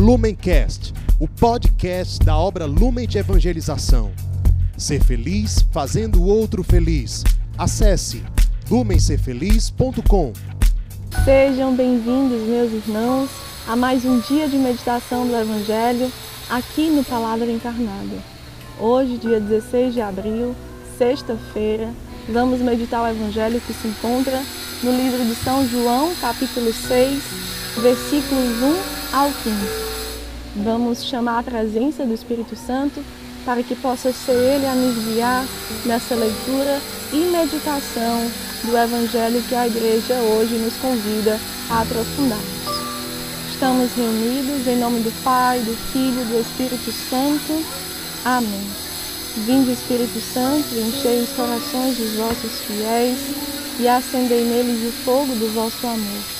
Lumencast, o podcast da obra Lumen de Evangelização. Ser feliz fazendo o outro feliz. Acesse lumencerfeliz.com. Sejam bem-vindos, meus irmãos, a mais um dia de meditação do Evangelho aqui no Palavra Encarnada. Hoje, dia 16 de abril, sexta-feira, vamos meditar o Evangelho que se encontra no livro de São João, capítulo 6, versículos 1 ao 15. Vamos chamar a presença do Espírito Santo para que possa ser Ele a nos guiar nessa leitura e meditação do Evangelho que a Igreja hoje nos convida a aprofundarmos. Estamos reunidos em nome do Pai, do Filho e do Espírito Santo. Amém. Vinde, Espírito Santo, enchei os corações dos vossos fiéis e acendei neles o fogo do vosso amor.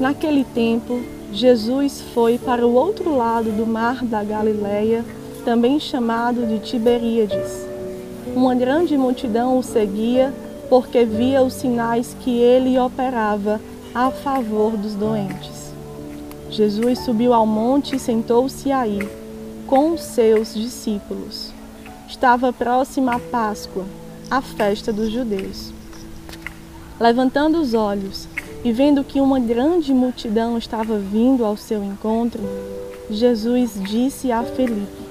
Naquele tempo, Jesus foi para o outro lado do mar da Galileia, também chamado de Tiberíades. Uma grande multidão o seguia porque via os sinais que ele operava a favor dos doentes. Jesus subiu ao monte e sentou-se aí, com os seus discípulos. Estava próxima a Páscoa, a festa dos judeus. Levantando os olhos e vendo que uma grande multidão estava vindo ao seu encontro, Jesus disse a Felipe: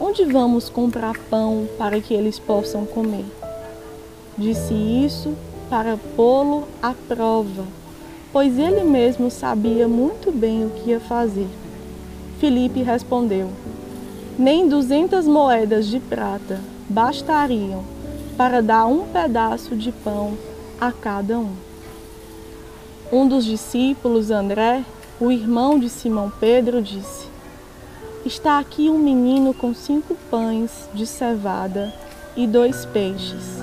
Onde vamos comprar pão para que eles possam comer? Disse isso para pô-lo à prova, pois ele mesmo sabia muito bem o que ia fazer. Felipe respondeu: Nem duzentas moedas de prata bastariam para dar um pedaço de pão a cada um. Um dos discípulos, André, o irmão de Simão Pedro, disse: Está aqui um menino com cinco pães de cevada e dois peixes.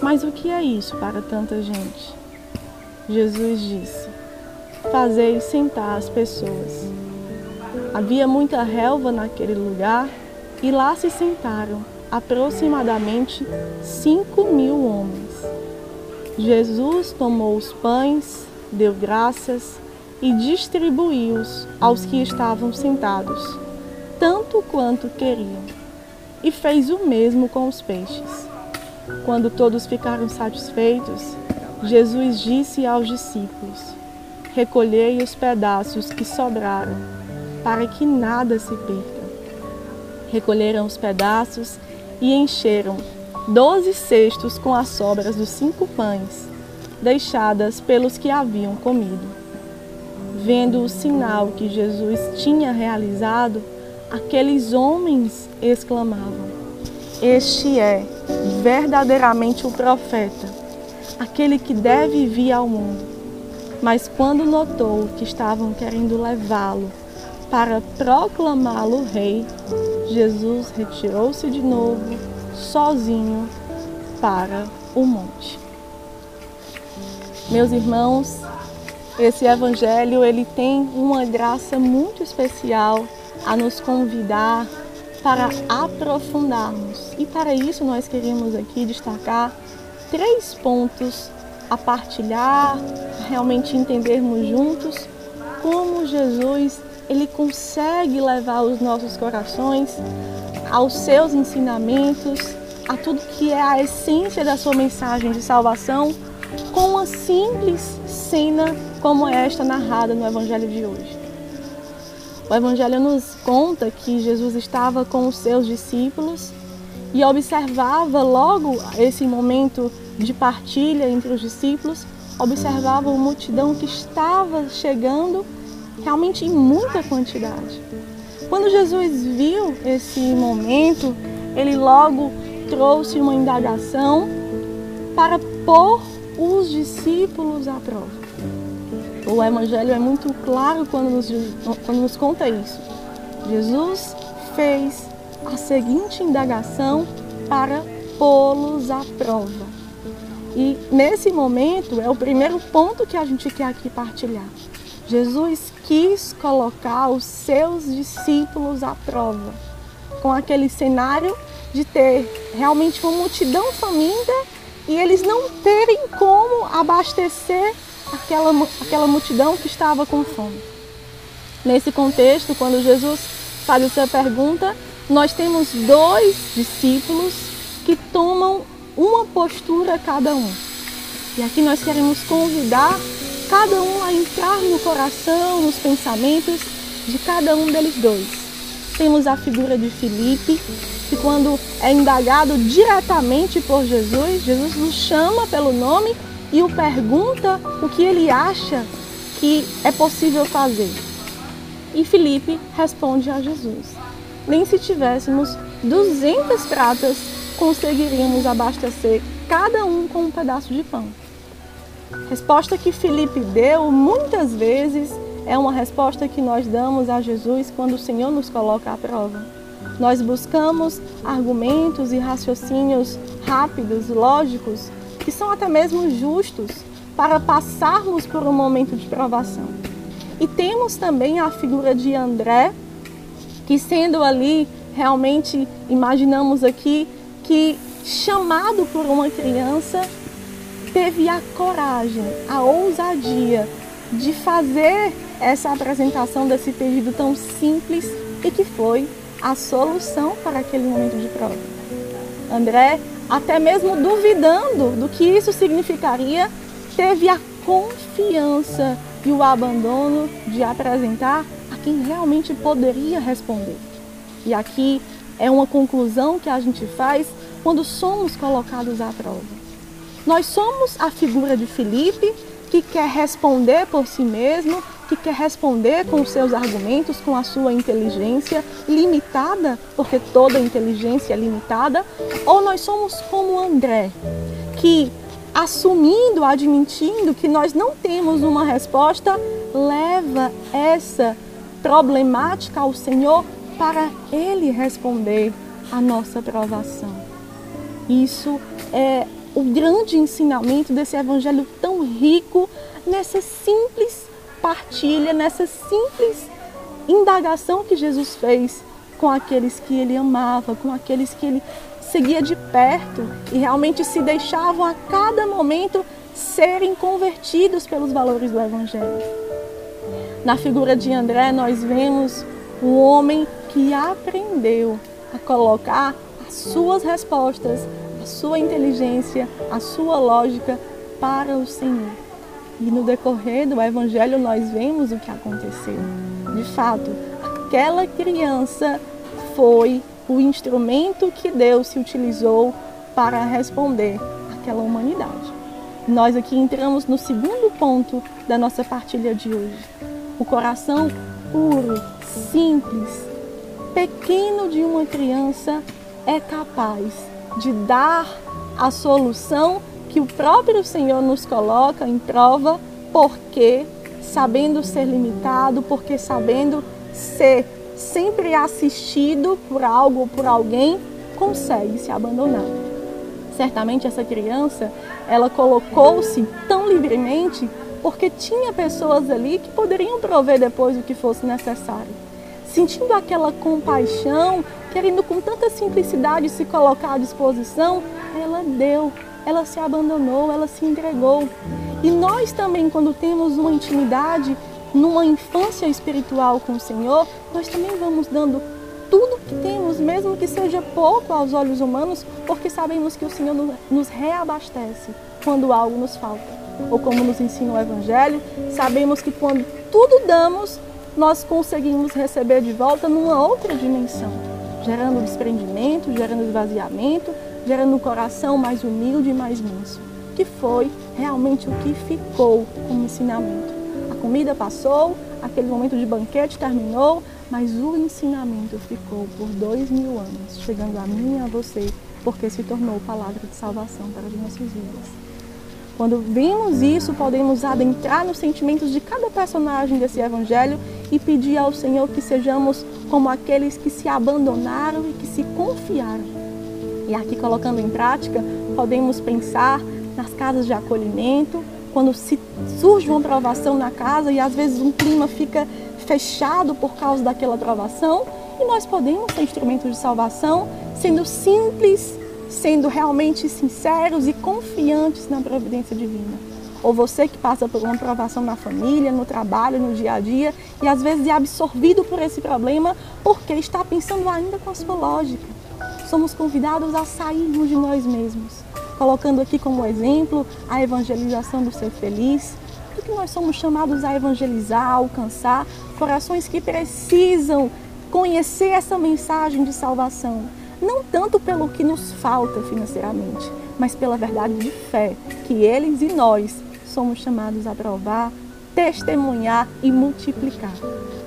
Mas o que é isso para tanta gente? Jesus disse: Fazei sentar as pessoas. Havia muita relva naquele lugar e lá se sentaram aproximadamente cinco mil homens. Jesus tomou os pães, deu graças e distribuiu-os aos que estavam sentados, tanto quanto queriam, e fez o mesmo com os peixes. Quando todos ficaram satisfeitos, Jesus disse aos discípulos: Recolhei os pedaços que sobraram, para que nada se perca. Recolheram os pedaços e encheram doze cestos com as sobras dos cinco pães, deixadas pelos que haviam comido. Vendo o sinal que Jesus tinha realizado, aqueles homens exclamavam: Este é verdadeiramente o profeta, aquele que deve vir ao mundo. Mas quando notou que estavam querendo levá-lo para proclamá-lo rei, Jesus retirou-se de novo, sozinho, para o monte. Meus irmãos, esse evangelho ele tem uma graça muito especial a nos convidar para aprofundarmos. E para isso nós queríamos aqui destacar três pontos a partilhar, realmente entendermos juntos como Jesus ele consegue levar os nossos corações aos seus ensinamentos, a tudo que é a essência da sua mensagem de salvação, com uma simples cena como esta narrada no evangelho de hoje. O evangelho nos conta que Jesus estava com os seus discípulos e observava logo esse momento de partilha entre os discípulos, observava a multidão que estava chegando realmente em muita quantidade. Quando Jesus viu esse momento, ele logo trouxe uma indagação para pôr os discípulos à prova. O Evangelho é muito claro quando nos, quando nos conta isso. Jesus fez a seguinte indagação para pô-los à prova. E nesse momento é o primeiro ponto que a gente quer aqui partilhar. Jesus quis colocar os seus discípulos à prova, com aquele cenário de ter realmente uma multidão faminta e eles não terem como abastecer aquela, aquela multidão que estava com fome. Nesse contexto, quando Jesus faz essa pergunta, nós temos dois discípulos que tomam uma postura cada um. E aqui nós queremos convidar cada um a entrar no coração, nos pensamentos de cada um deles dois. Temos a figura de Filipe, que quando é indagado diretamente por Jesus, Jesus nos chama pelo nome e o pergunta o que ele acha que é possível fazer. E Filipe responde a Jesus: Nem se tivéssemos 200 pratas conseguiríamos abastecer cada um com um pedaço de pão. Resposta que Filipe deu muitas vezes é uma resposta que nós damos a Jesus quando o Senhor nos coloca à prova. Nós buscamos argumentos e raciocínios rápidos, lógicos, que são até mesmo justos para passarmos por um momento de provação. E temos também a figura de André, que sendo ali realmente imaginamos aqui que chamado por uma criança teve a coragem, a ousadia de fazer essa apresentação desse pedido tão simples e que foi a solução para aquele momento de prova. André, até mesmo duvidando do que isso significaria, teve a confiança e o abandono de apresentar a quem realmente poderia responder. E aqui é uma conclusão que a gente faz quando somos colocados à prova. Nós somos a figura de Felipe que quer responder por si mesmo, que quer responder com os seus argumentos, com a sua inteligência limitada, porque toda inteligência é limitada, ou nós somos como André, que assumindo, admitindo que nós não temos uma resposta, leva essa problemática ao Senhor para ele responder a nossa provação. Isso é o grande ensinamento desse evangelho tão rico nessa simples partilha, nessa simples indagação que Jesus fez com aqueles que ele amava, com aqueles que ele seguia de perto e realmente se deixavam a cada momento serem convertidos pelos valores do evangelho. Na figura de André, nós vemos um homem que aprendeu a colocar as suas respostas a sua inteligência, a sua lógica para o Senhor. E no decorrer do Evangelho nós vemos o que aconteceu. De fato, aquela criança foi o instrumento que Deus se utilizou para responder àquela humanidade. Nós aqui entramos no segundo ponto da nossa partilha de hoje. O coração puro, simples, pequeno de uma criança é capaz de dar a solução que o próprio Senhor nos coloca em prova, porque sabendo ser limitado, porque sabendo ser sempre assistido por algo ou por alguém, consegue se abandonar. Certamente essa criança, ela colocou-se tão livremente porque tinha pessoas ali que poderiam prover depois o que fosse necessário. Sentindo aquela compaixão querendo com tanta simplicidade se colocar à disposição, ela deu, ela se abandonou, ela se entregou. E nós também, quando temos uma intimidade, numa infância espiritual com o Senhor, nós também vamos dando tudo que temos, mesmo que seja pouco aos olhos humanos, porque sabemos que o Senhor nos reabastece quando algo nos falta. Ou como nos ensina o Evangelho, sabemos que quando tudo damos, nós conseguimos receber de volta numa outra dimensão gerando desprendimento, gerando esvaziamento, gerando um coração mais humilde e mais manso, que foi realmente o que ficou como ensinamento. A comida passou, aquele momento de banquete terminou, mas o ensinamento ficou por dois mil anos, chegando a mim e a você, porque se tornou palavra de salvação para as nossas vidas. Quando vemos isso, podemos adentrar nos sentimentos de cada personagem desse evangelho e pedir ao Senhor que sejamos como aqueles que se abandonaram e que se confiaram. E aqui colocando em prática, podemos pensar nas casas de acolhimento, quando se surge uma provação na casa e às vezes um clima fica fechado por causa daquela provação, e nós podemos ser instrumentos de salvação, sendo simples, sendo realmente sinceros e confiantes na providência divina. Ou você que passa por uma provação na família, no trabalho, no dia a dia, e às vezes é absorvido por esse problema porque está pensando ainda com a sua lógica. Somos convidados a sairmos de nós mesmos, colocando aqui como exemplo a evangelização do ser feliz, porque nós somos chamados a evangelizar, a alcançar corações que precisam conhecer essa mensagem de salvação, não tanto pelo que nos falta financeiramente, mas pela verdade de fé que eles e nós somos chamados a provar, testemunhar e multiplicar.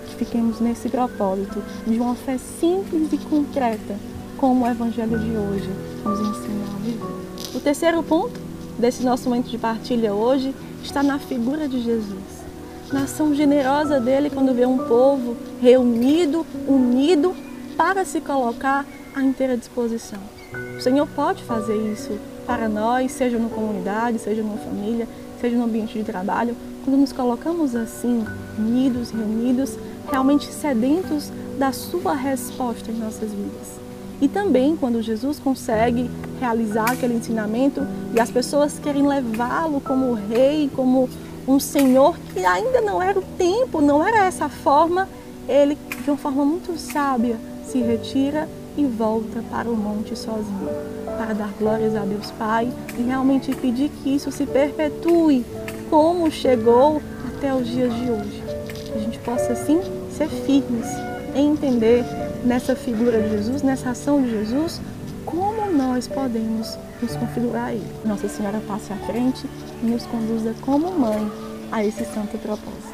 Que fiquemos nesse propósito de uma fé simples e concreta, como o Evangelho de hoje nos ensina a viver. O terceiro ponto desse nosso momento de partilha hoje está na figura de Jesus na ação generosa dele quando vê um povo reunido, unido, para se colocar à inteira disposição. O Senhor pode fazer isso para nós, seja na comunidade, seja numa família, seja no ambiente de trabalho, quando nos colocamos assim, unidos, reunidos, realmente sedentos da sua resposta em nossas vidas. E também quando Jesus consegue realizar aquele ensinamento e as pessoas querem levá-lo como rei, como um senhor que ainda não era o tempo, não era essa forma, ele, de uma forma muito sábia, se retira e volta para o monte sozinho, para dar glórias a Deus Pai e realmente pedir que isso se perpetue como chegou até os dias de hoje. Que a gente possa, assim, ser firmes em entender nessa figura de Jesus, nessa ação de Jesus, como nós podemos nos configurar a Ele. Nossa Senhora passe à frente e nos conduza como mãe a esse santo propósito.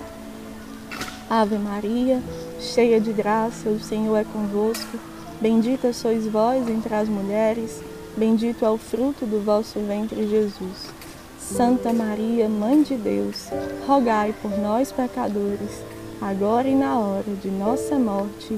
Ave Maria, cheia de graça, o Senhor é convosco. Bendita sois vós entre as mulheres, bendito é o fruto do vosso ventre, Jesus. Santa Maria, Mãe de Deus, rogai por nós, pecadores, agora e na hora de nossa morte.